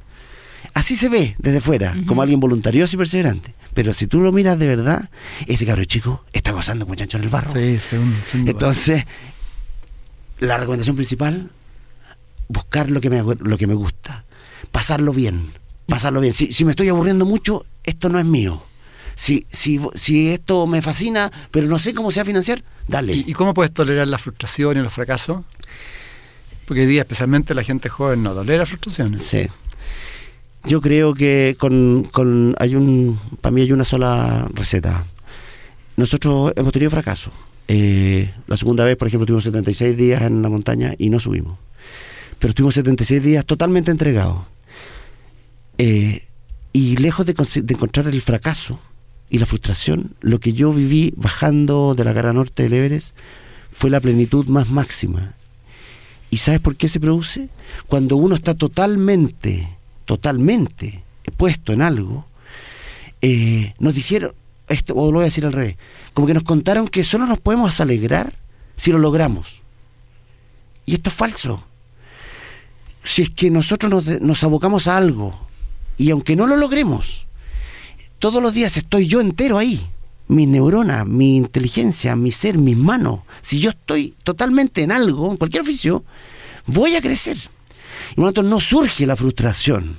Así se ve desde fuera, uh -huh. como alguien voluntarioso y perseverante. Pero si tú lo miras de verdad, ese cabro chico está gozando como chancho en el barro. Sí, según, según Entonces, la recomendación principal, buscar lo que me, lo que me gusta pasarlo bien, pasarlo bien. Si, si me estoy aburriendo mucho, esto no es mío. Si, si, si esto me fascina, pero no sé cómo se va a financiar, dale. ¿Y, ¿Y, cómo puedes tolerar la frustración y los fracasos? Porque hoy día, especialmente la gente joven, no tolera frustraciones. Sí. Yo creo que con, con hay un, para mí hay una sola receta. Nosotros hemos tenido fracaso. Eh, la segunda vez, por ejemplo, tuvimos 76 días en la montaña y no subimos. Pero estuvimos 76 días totalmente entregados. Eh, y lejos de, de, encontrar el fracaso y la frustración, lo que yo viví bajando de la cara norte del Everest fue la plenitud más máxima. ¿Y sabes por qué se produce? Cuando uno está totalmente totalmente puesto en algo, eh, nos dijeron, esto, o lo voy a decir al revés, como que nos contaron que solo nos podemos alegrar si lo logramos. Y esto es falso. Si es que nosotros nos, nos abocamos a algo, y aunque no lo logremos, todos los días estoy yo entero ahí, mi neurona, mi inteligencia, mi ser, mis manos, si yo estoy totalmente en algo, en cualquier oficio, voy a crecer. Y por lo tanto no surge la frustración.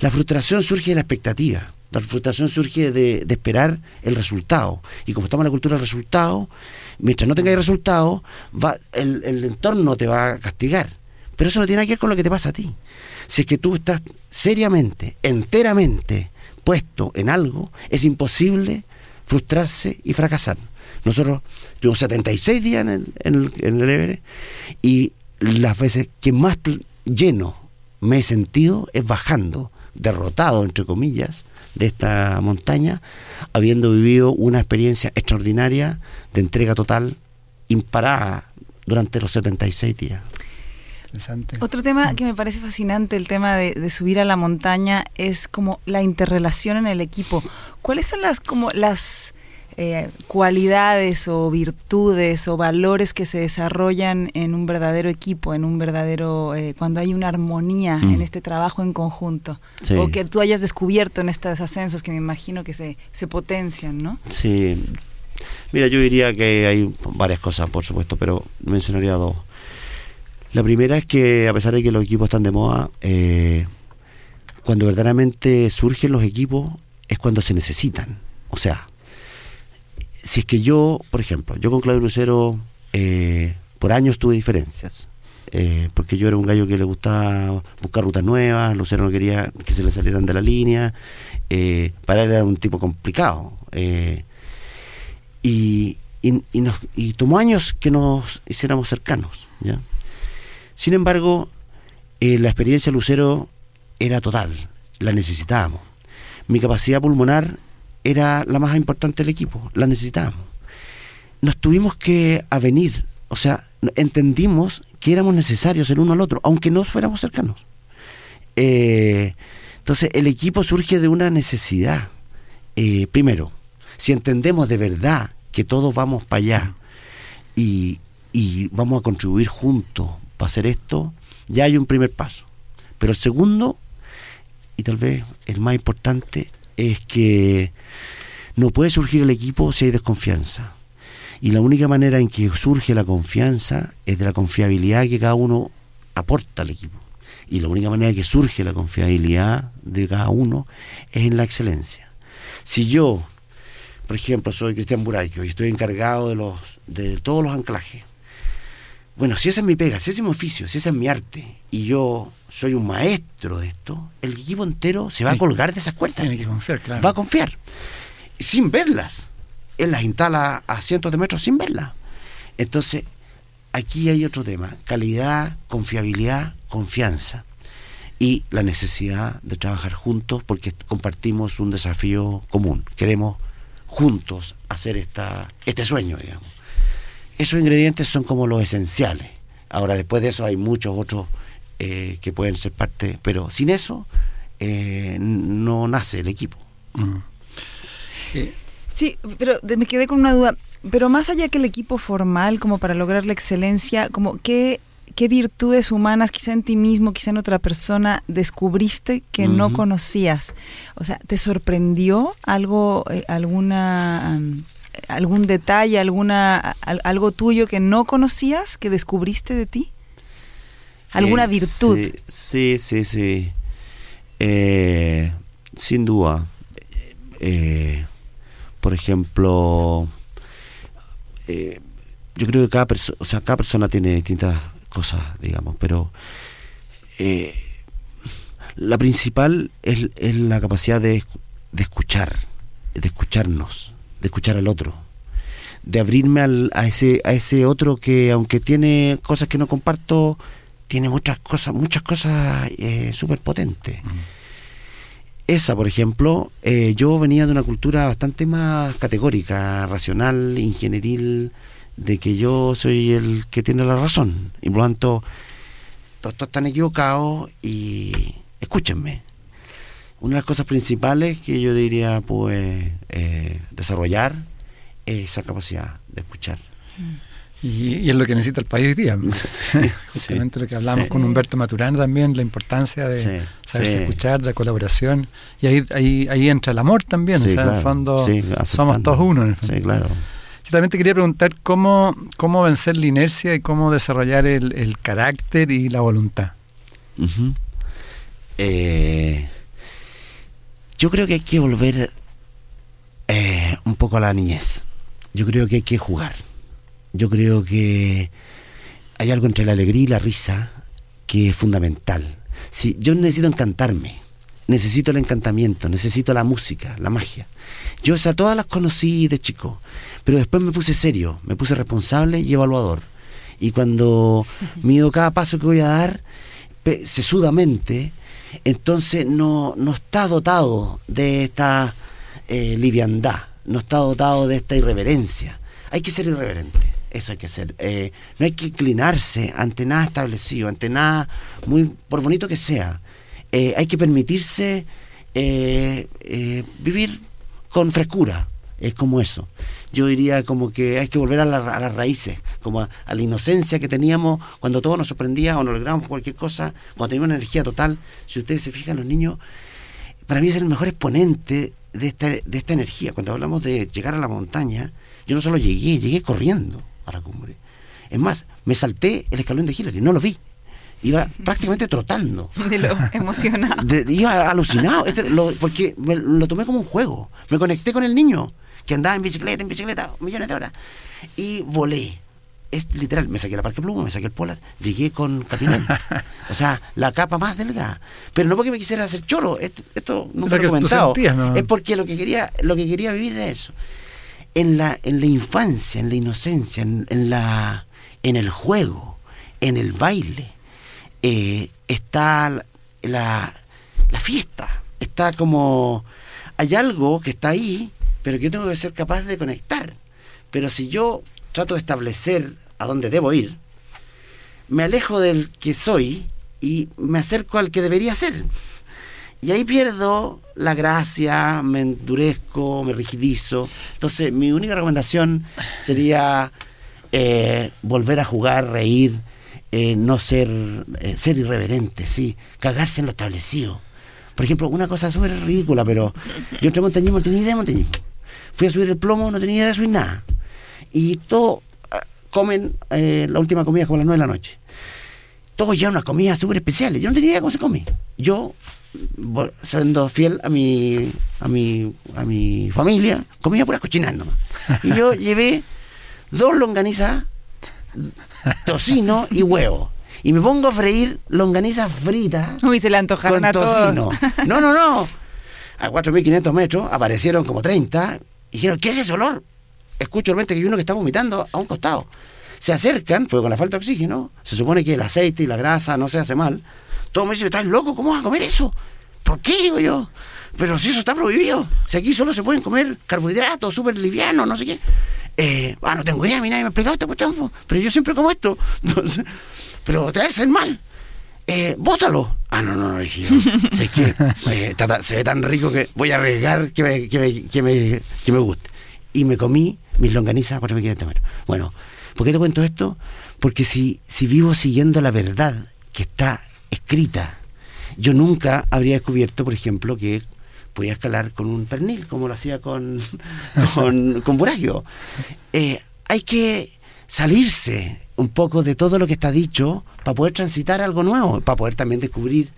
La frustración surge de la expectativa. La frustración surge de, esperar el resultado. Y como estamos en la cultura del resultado, mientras no tengáis resultado, va, el, el entorno te va a castigar. Pero eso no tiene que ver con lo que te pasa a ti. Si es que tú estás seriamente, enteramente puesto en algo, es imposible frustrarse y fracasar. Nosotros tuvimos 76 días en el, en el, en el Everest y las veces que más lleno me he sentido es bajando, derrotado, entre comillas, de esta montaña, habiendo vivido una experiencia extraordinaria de entrega total, imparada durante los 76 días. Otro tema que me parece fascinante, el tema de, de, subir a la montaña, es como la interrelación en el equipo. ¿Cuáles son las como las eh, cualidades o virtudes o valores que se desarrollan en un verdadero equipo, en un verdadero, eh, cuando hay una armonía mm. en este trabajo en conjunto, sí. o que tú hayas descubierto en estos ascensos que me imagino que se, se potencian, ¿no? Sí, mira, yo diría que hay varias cosas, por supuesto, pero mencionaría dos. La primera es que a pesar de que los equipos están de moda, eh, cuando verdaderamente surgen los equipos es cuando se necesitan. O sea, si es que yo, por ejemplo, yo con Claudio Lucero eh, por años tuve diferencias. Eh, porque yo era un gallo que le gustaba buscar rutas nuevas, Lucero no quería que se le salieran de la línea, para él era un tipo complicado. Y, nos, y, tomó años que nos hiciéramos cercanos. ¿ya? Sin embargo, eh, la experiencia Lucero era total, la necesitábamos. Mi capacidad pulmonar era la más importante del equipo, la necesitábamos. Nos tuvimos que avenir, o sea, entendimos que éramos necesarios el uno al otro, aunque no fuéramos cercanos. Eh, entonces, el equipo surge de una necesidad. Eh, primero, si entendemos de verdad que todos vamos para allá y, y vamos a contribuir juntos para hacer esto, ya hay un primer paso. Pero el segundo, y tal vez el más importante, es que no puede surgir el equipo si hay desconfianza. Y la única manera en que surge la confianza es de la confiabilidad que cada uno aporta al equipo. Y la única manera que surge la confiabilidad de cada uno es en la excelencia. Si yo, por ejemplo, soy Cristian Buraico y estoy encargado de, los, de todos los anclajes, bueno, si esa es mi pega, si ese es mi oficio, si ese es mi arte, y yo soy un maestro de esto, el equipo entero se va a colgar de esas cuerdas. Tiene que confiar, claro. Va a confiar, sin verlas. Él las instala a cientos de metros sin verlas. Entonces, aquí hay otro tema, calidad, confiabilidad, confianza y la necesidad de trabajar juntos porque compartimos un desafío común. Queremos juntos hacer esta, este sueño, digamos esos ingredientes son como los esenciales. Ahora, después de eso hay muchos otros eh, que pueden ser parte, pero sin eso eh, no nace el equipo. Mm. Eh. Sí, pero me quedé con una duda. Pero más allá que el equipo formal, como para lograr la excelencia, como qué, qué virtudes humanas, quizá en ti mismo, quizá en otra persona, descubriste que uh -huh. no conocías. O sea, ¿te sorprendió algo, eh, alguna um, algún detalle, alguna algo tuyo que no conocías, que descubriste de ti? ¿Alguna eh, virtud? Sí, sí, sí. sí. Eh, sin duda. Eh, por ejemplo, eh, yo creo que cada persona, o sea, cada persona tiene distintas cosas, digamos, pero eh, La principal es, es la capacidad de, de escuchar, de escucharnos, de escuchar al otro, de abrirme al, a ese a ese otro que aunque tiene cosas que no comparto, tiene muchas cosas, muchas cosas eh, súper potentes. Esa, por ejemplo, eh, yo venía de una cultura bastante más categórica, racional, ingenieril, de que yo soy el que tiene la razón. Y por lo tanto, todos están equivocados y escúchenme. Una de las cosas principales que yo diría, pues, eh, desarrollar es esa capacidad de escuchar. Y, y es lo que necesita el país hoy día. Sí, Justamente sí, lo que hablamos sí. con Humberto Maturana también, la importancia de saberse escuchar, la colaboración. Y ahí, ahí, ahí entra el amor también. O sea, en el fondo somos todos uno. En el fondo. Sí, claro. Yo también te quería preguntar cómo, cómo vencer la inercia y cómo desarrollar el, el carácter y la voluntad. Ujú. Eh, yo creo que hay que volver eh, un poco a la niñez. Yo creo que hay que jugar. Yo creo que hay algo entre la alegría y la risa que es fundamental. Si yo necesito encantarme, necesito el encantamiento, necesito la música, la magia. Yo o sea, todas las conocí de chico, pero después me puse serio, me puse responsable y evaluador. Y cuando mido cada paso que voy a dar, pe- sesudamente, entonces no, no está dotado de esta eh, liviandad, no está dotado de esta irreverencia. Hay que ser irreverente, eso hay que ser. Eh, no hay que inclinarse ante nada establecido, ante nada, muy por bonito que sea. Eh, hay que permitirse eh, vivir con frescura, es como eso. Yo diría como que hay que volver a, la- a las raíces, como a, a la inocencia que teníamos cuando todo nos sorprendía o nos lográbamos cualquier cosa, cuando teníamos una energía total. Si ustedes se fijan, los niños, para mí es el mejor exponente de esta, de esta energía. Cuando hablamos de llegar a la montaña, yo no solo llegué, llegué corriendo a la cumbre. Es más, me salté el escalón de Hillary, no lo vi. Iba prácticamente trotando. De lo emocionado. De- iba alucinado, este, lo- porque me- lo tomé como un juego. Me conecté con el niño que andaba en bicicleta, en bicicleta, millones de horas. Y volé. Es literal, me saqué la parque pluma, me saqué el polar, llegué con capilán. O sea, la capa más delgada. Pero no porque me quisiera hacer choro, esto, esto nunca Lo he comentado. sentías, ¿no? Es porque lo que quería, lo que quería vivir era eso. En la, en la infancia, en la inocencia, en, en la, en el juego, en el baile, eh, está la, la, la fiesta. Está como. Hay algo que está ahí, pero yo tengo que ser capaz de conectar. Pero si yo trato de establecer a dónde debo ir, me alejo del que soy y me acerco al que debería ser. Y ahí pierdo la gracia, me endurezco, me rigidizo. Entonces, mi única recomendación sería eh, volver a jugar, reír, eh, no ser, eh, ser irreverente, sí, cagarse en lo establecido. Por ejemplo, una cosa súper ridícula, pero yo entré a montañismo, no tenía idea de montañismo. Fui a subir el plomo, no tenía idea de subir nada. Y todos ah, comen eh, la última comida como a las nueve de la noche. Todos ya unas comidas súper especiales. Yo no tenía idea cómo se come. Yo, bo- siendo fiel a mi, a mi, a mi familia, comía pura cochinas nomás. Y yo llevé dos longanizas, tocino y huevo. Y me pongo a freír longanizas fritas Uy, se le antojaron con a todos. tocino. No, no, no. A 4.500 metros aparecieron como 30 y dijeron, ¿qué es ese olor? Escucho realmente que hay uno que está vomitando a un costado. Se acercan, porque con la falta de oxígeno, se supone que el aceite y la grasa no se hace mal. Todos me dicen, ¿estás loco? ¿Cómo vas a comer eso? ¿Por qué? Digo yo. Pero si eso está prohibido. Si aquí solo se pueden comer carbohidratos súper livianos, no sé qué. Eh, ah, no tengo idea, a nadie me ha explicado esta cuestión, pero yo siempre como esto. Entonces, pero te hacer mal. Eh, bótalo. Ah, no, no, no, dije yo. Sé que eh, se ve tan rico que voy a arriesgar que me, que me, que me, que me guste. Y me comí mis longanizas a 4.500 metros. Bueno, ¿por qué te cuento esto? Porque si, si vivo siguiendo la verdad que está escrita, yo nunca habría descubierto, por ejemplo, que podía escalar con un pernil, como lo hacía con, con, con Buragio. Eh, hay que salirse un poco de todo lo que está dicho para poder transitar algo nuevo, para poder también descubrir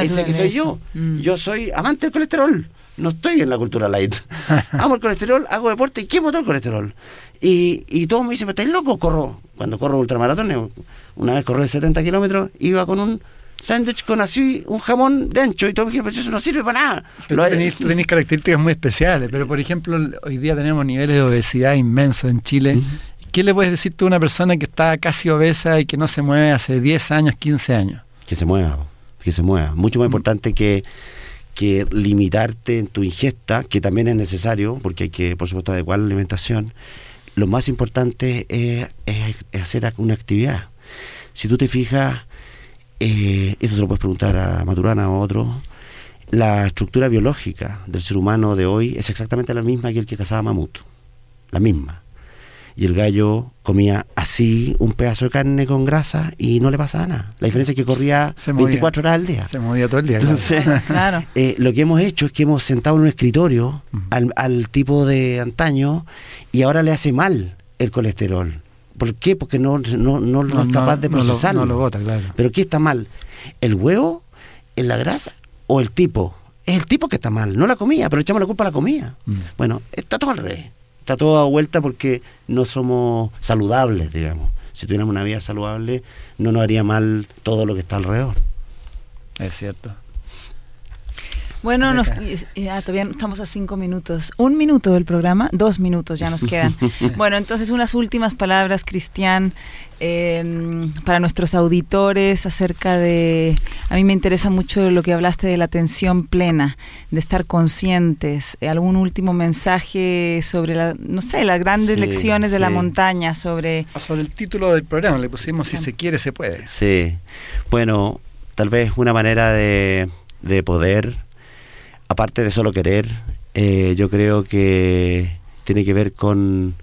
ese que soy yo. Mm. Yo soy amante del colesterol. No estoy en la cultura light. Amo el colesterol, hago deporte y quemo todo el colesterol. Y, y todos me dicen, ¿pero estáis loco? Corro. Cuando corro ultramaratones, una vez corrí 70 kilómetros, iba con un sándwich con así un jamón de ancho y todo me eso no sirve para nada. Pero tú tenés características muy especiales, pero por ejemplo, hoy día tenemos niveles de obesidad inmensos en Chile. ¿Qué le puedes decir tú a una persona que está casi obesa y que no se mueve hace 10 años, 15 años? Que se mueva, que se mueva. Mucho más importante que, que limitarte en tu ingesta, que también es necesario, porque hay que, por supuesto, adecuar la alimentación. Lo más importante es, es hacer una actividad. Si tú te fijas, eh, esto se lo puedes preguntar a Maturana o a otro, la estructura biológica del ser humano de hoy es exactamente la misma que el que cazaba mamut, la misma. Y el gallo comía así un pedazo de carne con grasa y no le pasaba nada. La diferencia es que corría 24 horas al día. Se movía todo el día. Entonces, claro. eh, lo que hemos hecho es que hemos sentado en un escritorio al, al tipo de antaño y ahora le hace mal el colesterol ¿Por qué? Porque no, no, no, no es capaz de procesarlo. No lo, bota, claro. Pero ¿qué está mal? ¿El huevo? ¿En la grasa? ¿O el tipo? Es el tipo que está mal, no la comida, pero echamos la culpa a la comida. Mm. Bueno, está todo al revés. Está todo a vuelta porque no somos saludables, digamos. Si tuviéramos una vida saludable, no nos haría mal todo lo que está alrededor. Es cierto. Bueno, nos, ya, todavía estamos a cinco minutos. Un minuto del programa, dos minutos ya nos quedan. bueno, entonces unas últimas palabras, Cristian, em, para nuestros auditores acerca de... A mí me interesa mucho lo que hablaste de la atención plena, de estar conscientes. ¿Algún último mensaje sobre, la, no sé, las grandes lecciones de la montaña, sobre... Ah, sobre el título del programa, le pusimos Si se quiere, se puede. Sí, bueno, tal vez una manera de, de poder aparte de solo querer, eh, yo creo que tiene que ver con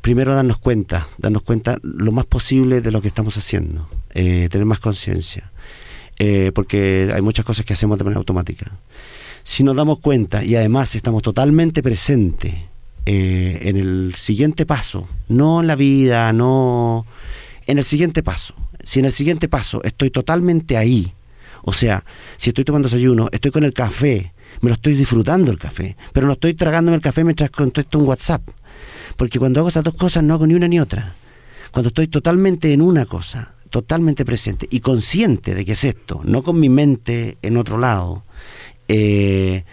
primero darnos cuenta, darnos cuenta lo más posible de lo que estamos haciendo, eh, tener más conciencia, eh, porque hay muchas cosas que hacemos de manera automática. Si nos damos cuenta y además estamos totalmente presentes en el siguiente paso, no en la vida, no en el siguiente paso, si en el siguiente paso estoy totalmente ahí, o sea, si estoy tomando desayuno, estoy con el café, me lo estoy disfrutando el café, pero no estoy tragándome el café mientras contesto un WhatsApp. Porque cuando hago esas dos cosas no hago ni una ni otra. Cuando estoy totalmente en una cosa, totalmente presente y consciente de que es esto, no con mi mente en otro lado. Eh,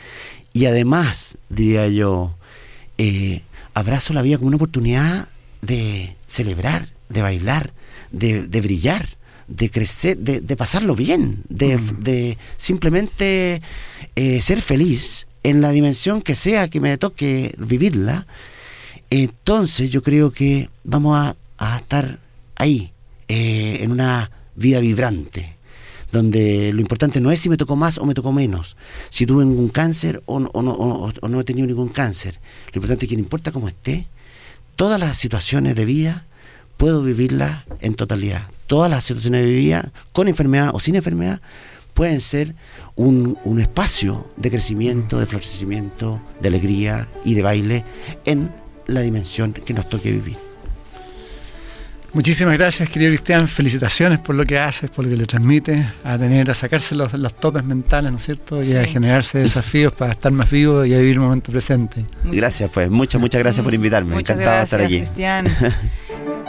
y además, diría yo, eh, abrazo la vida como una oportunidad de celebrar, de bailar, de, de brillar de crecer, de, de pasarlo bien, de, de simplemente eh, ser feliz en la dimensión que sea que me toque vivirla, entonces yo creo que vamos a, a estar ahí, eh, en una vida vibrante, donde lo importante no es si me tocó más o me tocó menos, si tuve un cáncer o no, o no, o no he tenido ningún cáncer. Lo importante es que no importa cómo esté, todas las situaciones de vida puedo vivirlas en totalidad todas las situaciones de vida, con enfermedad o sin enfermedad, pueden ser un, un, espacio de crecimiento, de florecimiento, de alegría y de baile en la dimensión que nos toque vivir. Muchísimas gracias, querido Cristian. Felicitaciones por lo que haces, por lo que le transmites, a tener, a sacarse los, los topes mentales, ¿no es cierto? Y a generarse desafíos para estar más vivo y a vivir el momento presente. Gracias, pues. Muchas, muchas gracias por invitarme. Muchas Encantado de estar aquí. Cristian.